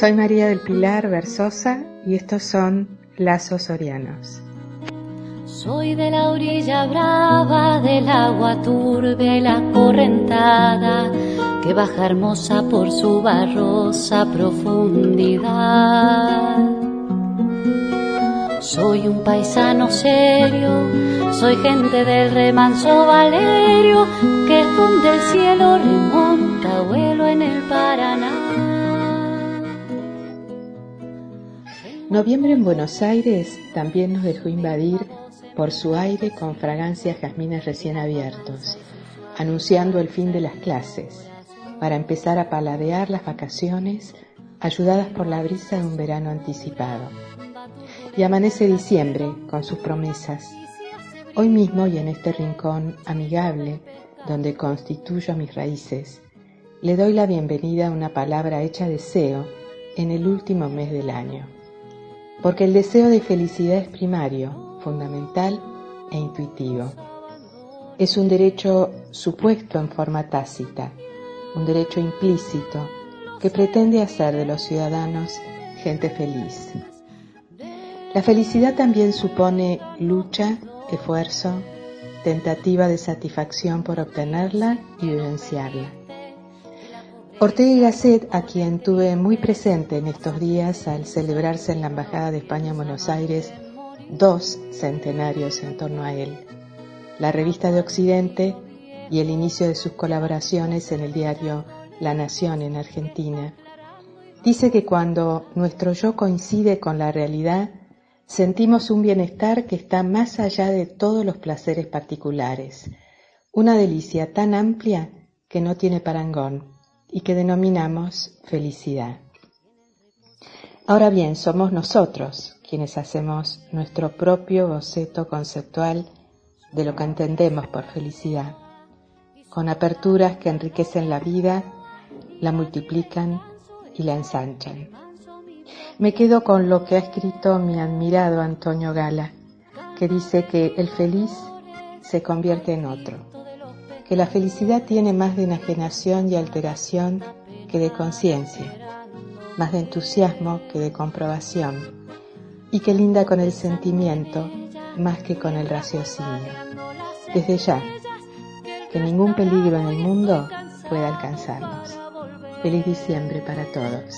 Soy María del Pilar Versosa y estos son Lazos Sorianos. Soy de la orilla brava del agua turbia la correntada que baja hermosa por su barrosa profundidad. Soy un paisano serio, soy gente del remanso Valerio, que donde el cielo remonta vuelo en el Paraná. Noviembre en Buenos Aires también nos dejó invadir por su aire con fragancias jazmines recién abiertos, anunciando el fin de las clases, para empezar a paladear las vacaciones ayudadas por la brisa de un verano anticipado. Y amanece diciembre con sus promesas. Hoy mismo y en este rincón amigable donde constituyo mis raíces, le doy la bienvenida a una palabra hecha deseo en el último mes del año. Porque el deseo de felicidad es primario, fundamental e intuitivo. Es un derecho supuesto en forma tácita, un derecho implícito que pretende hacer de los ciudadanos gente feliz. La felicidad también supone lucha, esfuerzo, tentativa de satisfacción por obtenerla y vivenciarla. Ortega y Gasset, a quien tuve muy presente en estos días al celebrarse en la Embajada de España en Buenos Aires dos centenarios en torno a él, la revista de Occidente y el inicio de sus colaboraciones en el diario La Nación en Argentina, dice que cuando nuestro yo coincide con la realidad, sentimos un bienestar que está más allá de todos los placeres particulares, una delicia tan amplia que no tiene parangón y que denominamos felicidad. Ahora bien, somos nosotros quienes hacemos nuestro propio boceto conceptual de lo que entendemos por felicidad, con aperturas que enriquecen la vida, la multiplican y la ensanchan. Me quedo con lo que ha escrito mi admirado Antonio Gala, que dice que el feliz se convierte en otro, que la felicidad tiene más de enajenación y alteración que de conciencia, más de entusiasmo que de comprobación y que linda con el sentimiento más que con el raciocinio. Desde ya, que ningún peligro en el mundo pueda alcanzarnos. Feliz diciembre para todos.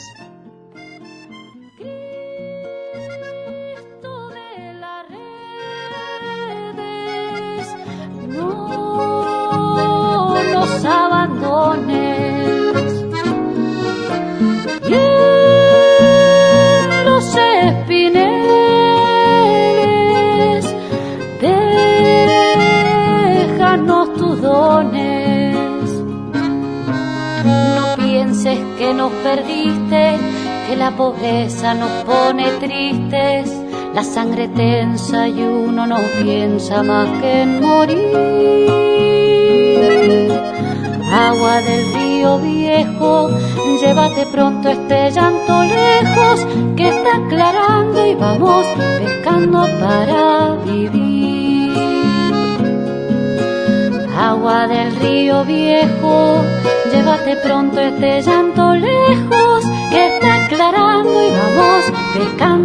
Nos perdiste, que la pobreza nos pone tristes. La sangre tensa y uno no piensa más que en morir. Agua del río viejo, llévate pronto este llanto lejos, que está aclarando y vamos pescando para vivir. Agua del río viejo, llévate pronto este llanto lejos, que